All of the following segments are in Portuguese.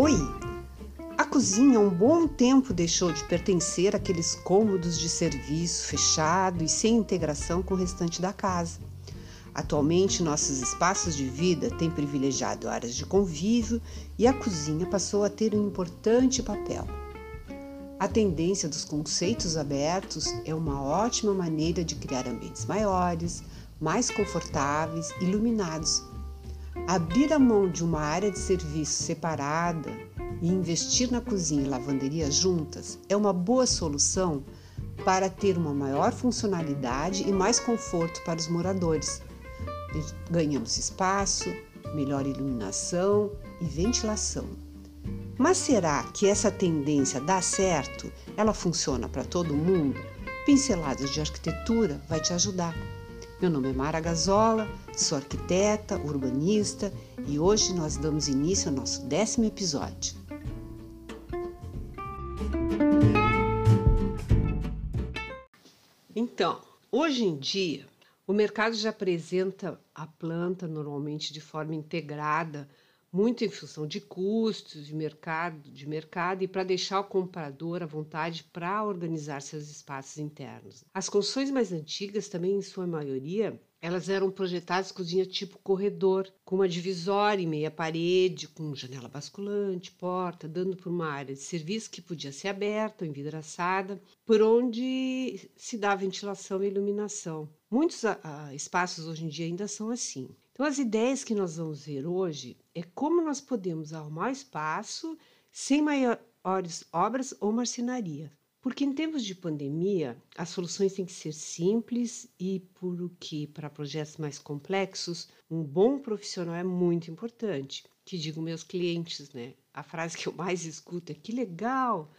Oi! A cozinha um bom tempo deixou de pertencer àqueles cômodos de serviço fechado e sem integração com o restante da casa. Atualmente, nossos espaços de vida têm privilegiado áreas de convívio e a cozinha passou a ter um importante papel. A tendência dos conceitos abertos é uma ótima maneira de criar ambientes maiores, mais confortáveis, iluminados. Abrir a mão de uma área de serviço separada e investir na cozinha e lavanderia juntas é uma boa solução para ter uma maior funcionalidade e mais conforto para os moradores. Ganhamos espaço, melhor iluminação e ventilação. Mas será que essa tendência dá certo? Ela funciona para todo mundo? Pinceladas de arquitetura vai te ajudar. Meu nome é Mara Gazola, sou arquiteta, urbanista e hoje nós damos início ao nosso décimo episódio. Então, hoje em dia, o mercado já apresenta a planta normalmente de forma integrada muito em função de custos, de mercado, de mercado e para deixar o comprador à vontade para organizar seus espaços internos. As construções mais antigas também, em sua maioria, elas eram projetadas cozinha tipo corredor, com uma divisória em meia parede, com janela basculante, porta, dando para uma área de serviço que podia ser aberta ou envidraçada, por onde se dá ventilação e iluminação. Muitos a, a, espaços hoje em dia ainda são assim. Então, as ideias que nós vamos ver hoje é como nós podemos arrumar espaço sem maiores obras ou marcenaria. Porque em tempos de pandemia, as soluções têm que ser simples e por que para projetos mais complexos, um bom profissional é muito importante. Que digo meus clientes, né? A frase que eu mais escuto é que legal,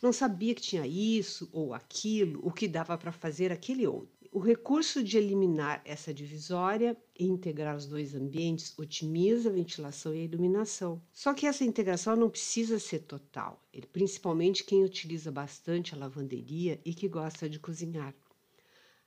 não sabia que tinha isso ou aquilo, o que dava para fazer aquele outro. O recurso de eliminar essa divisória e integrar os dois ambientes otimiza a ventilação e a iluminação. Só que essa integração não precisa ser total, principalmente quem utiliza bastante a lavanderia e que gosta de cozinhar.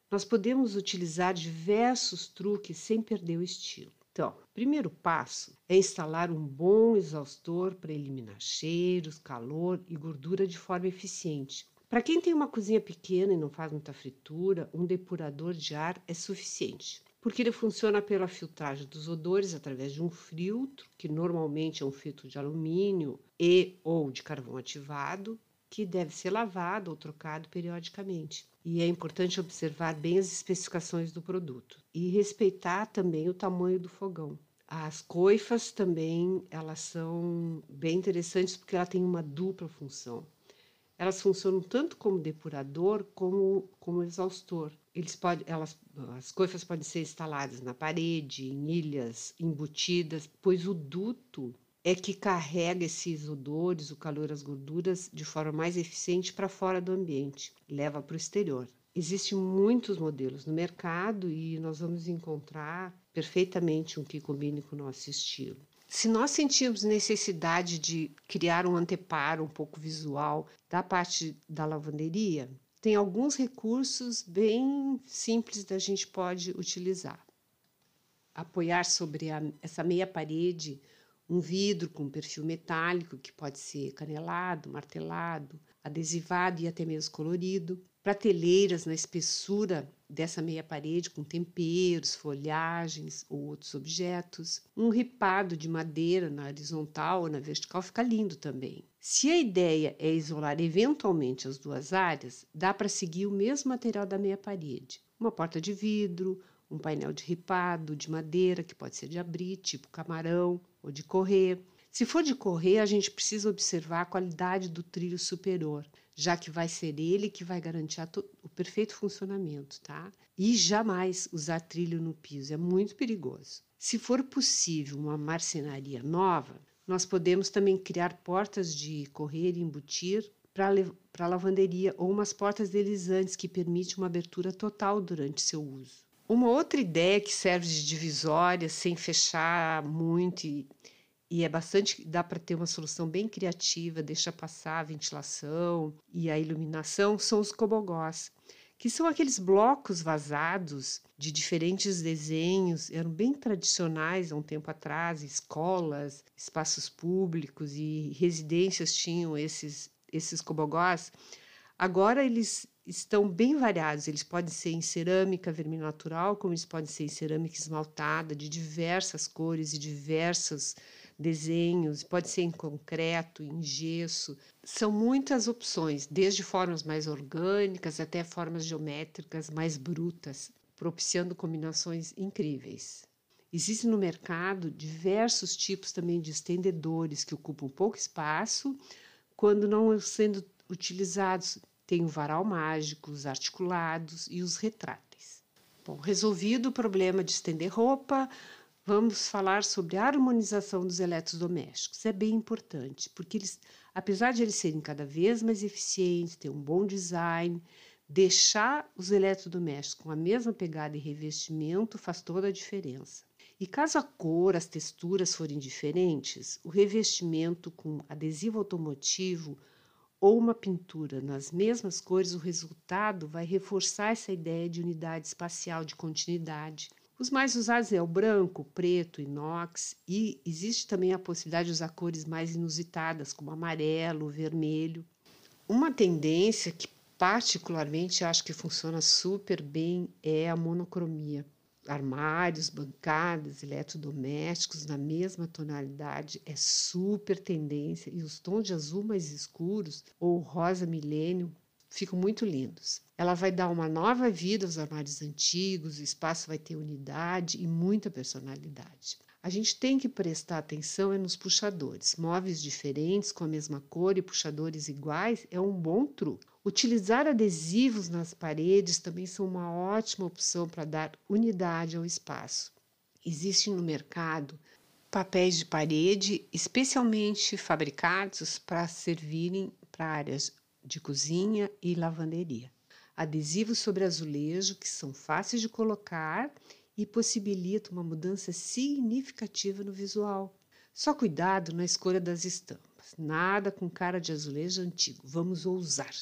Nós podemos utilizar diversos truques sem perder o estilo. Então, primeiro passo é instalar um bom exaustor para eliminar cheiros, calor e gordura de forma eficiente. Para quem tem uma cozinha pequena e não faz muita fritura, um depurador de ar é suficiente, porque ele funciona pela filtragem dos odores através de um filtro, que normalmente é um filtro de alumínio e ou de carvão ativado, que deve ser lavado ou trocado periodicamente. E é importante observar bem as especificações do produto e respeitar também o tamanho do fogão. As coifas também, elas são bem interessantes porque ela tem uma dupla função. Elas funcionam tanto como depurador como como exaustor. Eles podem, elas, as coifas podem ser instaladas na parede, em ilhas embutidas, pois o duto é que carrega esses odores, o calor, as gorduras de forma mais eficiente para fora do ambiente, leva para o exterior. Existem muitos modelos no mercado e nós vamos encontrar perfeitamente um que combine com o nosso estilo. Se nós sentimos necessidade de criar um anteparo um pouco visual da parte da lavanderia, tem alguns recursos bem simples da gente pode utilizar. Apoiar sobre a, essa meia parede um vidro com perfil metálico que pode ser canelado, martelado, adesivado e até mesmo colorido prateleiras na espessura dessa meia parede com temperos, folhagens ou outros objetos. Um ripado de madeira na horizontal ou na vertical fica lindo também. Se a ideia é isolar eventualmente as duas áreas, dá para seguir o mesmo material da meia parede. Uma porta de vidro, um painel de ripado de madeira, que pode ser de abrir, tipo camarão, ou de correr. Se for de correr, a gente precisa observar a qualidade do trilho superior já que vai ser ele que vai garantir o perfeito funcionamento, tá? E jamais usar trilho no piso, é muito perigoso. Se for possível uma marcenaria nova, nós podemos também criar portas de correr e embutir para a lavanderia ou umas portas deslizantes que permitem uma abertura total durante seu uso. Uma outra ideia que serve de divisória sem fechar muito e e é bastante dá para ter uma solução bem criativa, deixa passar a ventilação e a iluminação são os cobogós, que são aqueles blocos vazados de diferentes desenhos, eram bem tradicionais há um tempo atrás, escolas, espaços públicos e residências tinham esses esses cobogós. Agora eles estão bem variados, eles podem ser em cerâmica vermelho natural, como eles podem ser em cerâmica esmaltada de diversas cores e diversos desenhos, pode ser em concreto, em gesso. São muitas opções, desde formas mais orgânicas até formas geométricas mais brutas, propiciando combinações incríveis. Existem no mercado diversos tipos também de estendedores que ocupam pouco espaço, quando não sendo utilizados. Tem o varal mágico, os articulados e os retráteis. Bom, resolvido o problema de estender roupa, vamos falar sobre a harmonização dos eletrodomésticos. É bem importante, porque eles, apesar de eles serem cada vez mais eficientes, ter um bom design, deixar os eletrodomésticos com a mesma pegada e revestimento faz toda a diferença. E caso a cor, as texturas forem diferentes, o revestimento com adesivo automotivo ou uma pintura nas mesmas cores, o resultado vai reforçar essa ideia de unidade espacial, de continuidade os mais usados é o branco, preto, inox e existe também a possibilidade de usar cores mais inusitadas, como amarelo, vermelho. Uma tendência que particularmente acho que funciona super bem é a monocromia. Armários, bancadas, eletrodomésticos na mesma tonalidade é super tendência e os tons de azul mais escuros ou rosa milênio ficam muito lindos. Ela vai dar uma nova vida aos armários antigos, o espaço vai ter unidade e muita personalidade. A gente tem que prestar atenção é nos puxadores. Móveis diferentes, com a mesma cor e puxadores iguais é um bom truque. Utilizar adesivos nas paredes também são uma ótima opção para dar unidade ao espaço. Existem no mercado papéis de parede especialmente fabricados para servirem para áreas de cozinha e lavanderia. Adesivos sobre azulejo que são fáceis de colocar e possibilitam uma mudança significativa no visual. Só cuidado na escolha das estampas. Nada com cara de azulejo antigo. Vamos ousar.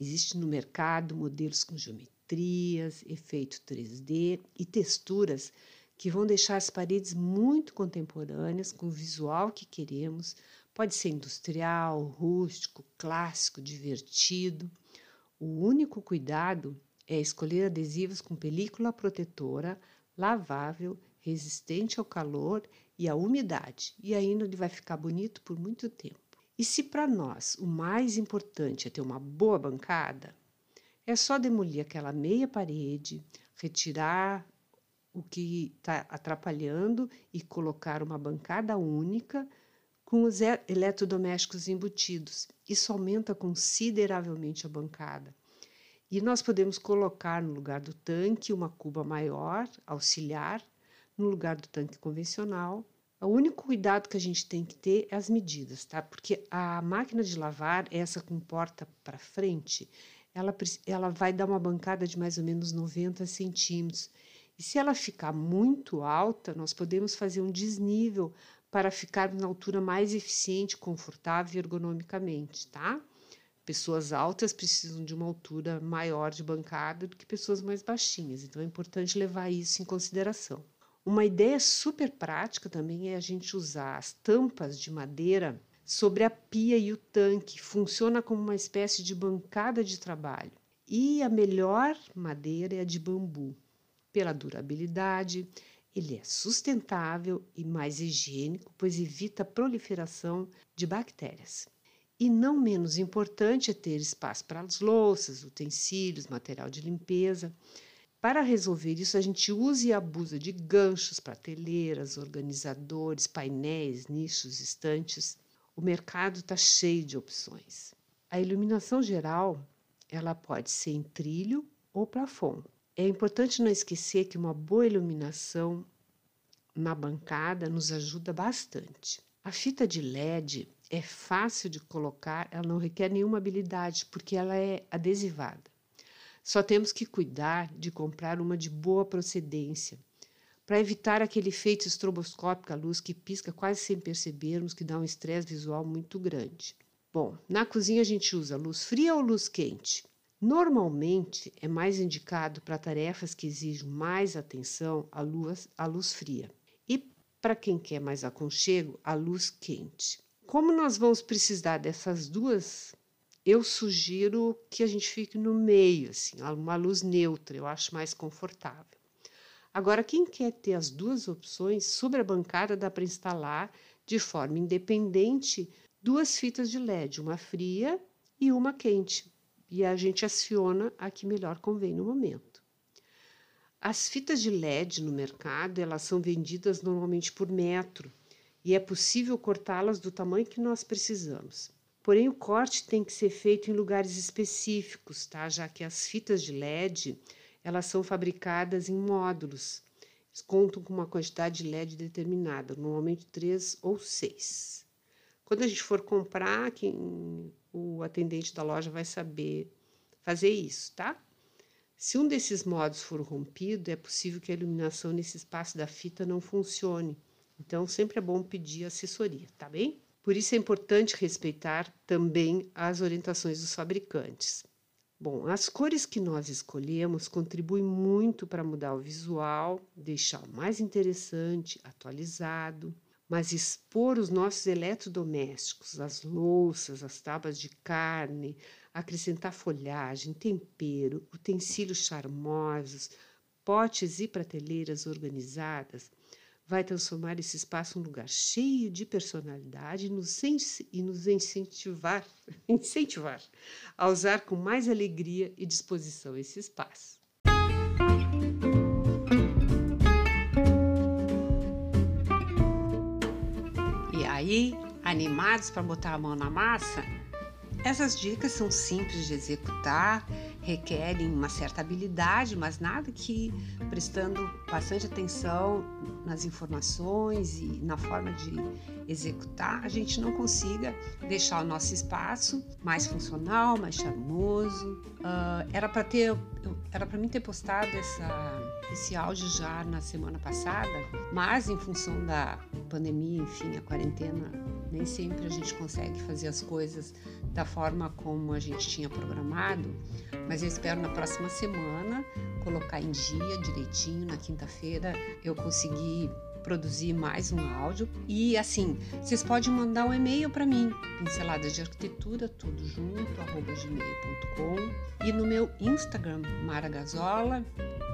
Existe no mercado modelos com geometrias, efeito 3D e texturas que vão deixar as paredes muito contemporâneas com o visual que queremos, Pode ser industrial, rústico, clássico, divertido. O único cuidado é escolher adesivos com película protetora, lavável, resistente ao calor e à umidade, e ainda ele vai ficar bonito por muito tempo. E se para nós o mais importante é ter uma boa bancada, é só demolir aquela meia parede, retirar o que está atrapalhando e colocar uma bancada única com os eletrodomésticos embutidos. Isso aumenta consideravelmente a bancada. E nós podemos colocar no lugar do tanque uma cuba maior, auxiliar, no lugar do tanque convencional. O único cuidado que a gente tem que ter é as medidas, tá? Porque a máquina de lavar, essa com porta para frente, ela, ela vai dar uma bancada de mais ou menos 90 centímetros. E se ela ficar muito alta, nós podemos fazer um desnível para ficar na altura mais eficiente, confortável e ergonomicamente, tá? Pessoas altas precisam de uma altura maior de bancada do que pessoas mais baixinhas, então é importante levar isso em consideração. Uma ideia super prática também é a gente usar as tampas de madeira sobre a pia e o tanque, funciona como uma espécie de bancada de trabalho. E a melhor madeira é a de bambu, pela durabilidade, ele é sustentável e mais higiênico, pois evita a proliferação de bactérias. E não menos importante é ter espaço para as louças, utensílios, material de limpeza. Para resolver isso, a gente usa e abusa de ganchos, prateleiras, organizadores, painéis, nichos, estantes. O mercado está cheio de opções. A iluminação geral ela pode ser em trilho ou plafond. É importante não esquecer que uma boa iluminação na bancada nos ajuda bastante. A fita de LED é fácil de colocar, ela não requer nenhuma habilidade porque ela é adesivada. Só temos que cuidar de comprar uma de boa procedência para evitar aquele efeito estroboscópico, a luz que pisca quase sem percebermos, que dá um estresse visual muito grande. Bom, na cozinha a gente usa luz fria ou luz quente? Normalmente é mais indicado para tarefas que exigem mais atenção a luz, a luz fria e para quem quer mais aconchego, a luz quente. Como nós vamos precisar dessas duas, eu sugiro que a gente fique no meio, assim, uma luz neutra, eu acho mais confortável. Agora, quem quer ter as duas opções, sobre a bancada dá para instalar de forma independente duas fitas de LED, uma fria e uma quente e a gente aciona a que melhor convém no momento. As fitas de LED no mercado, elas são vendidas normalmente por metro e é possível cortá-las do tamanho que nós precisamos. Porém, o corte tem que ser feito em lugares específicos, tá? Já que as fitas de LED, elas são fabricadas em módulos. Contam com uma quantidade de LED determinada, normalmente três ou seis. Quando a gente for comprar, quem o atendente da loja vai saber fazer isso, tá? Se um desses modos for rompido, é possível que a iluminação nesse espaço da fita não funcione. Então, sempre é bom pedir assessoria, tá bem? Por isso é importante respeitar também as orientações dos fabricantes. Bom, as cores que nós escolhemos contribuem muito para mudar o visual, deixar mais interessante, atualizado mas expor os nossos eletrodomésticos, as louças, as tábuas de carne, acrescentar folhagem, tempero, utensílios charmosos, potes e prateleiras organizadas, vai transformar esse espaço em um lugar cheio de personalidade e nos, e nos incentivar, incentivar a usar com mais alegria e disposição esse espaço. Aí, animados para botar a mão na massa? Essas dicas são simples de executar, requerem uma certa habilidade, mas nada que prestando bastante atenção nas informações e na forma de executar, a gente não consiga deixar o nosso espaço mais funcional, mais charmoso. Uh, era para ter, era para mim ter postado essa, esse áudio já na semana passada, mas em função da pandemia, enfim, a quarentena, nem sempre a gente consegue fazer as coisas da forma como a gente tinha programado, mas eu espero na próxima semana colocar em dia direitinho, na quinta-feira eu conseguir produzir mais um áudio e assim, vocês podem mandar um e-mail para mim, pinceladas de arquitetura, tudo junto, arroba gmail.com e no meu Instagram, Mara Gazola,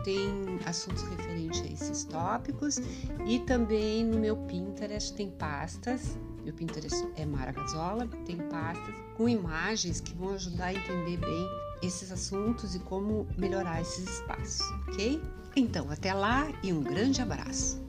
tem assuntos referentes a esses tópicos e também no meu Pinterest tem pastas meu Pinterest é Mara Gazola, tem pastas com imagens que vão ajudar a entender bem esses assuntos e como melhorar esses espaços, ok? Então, até lá e um grande abraço!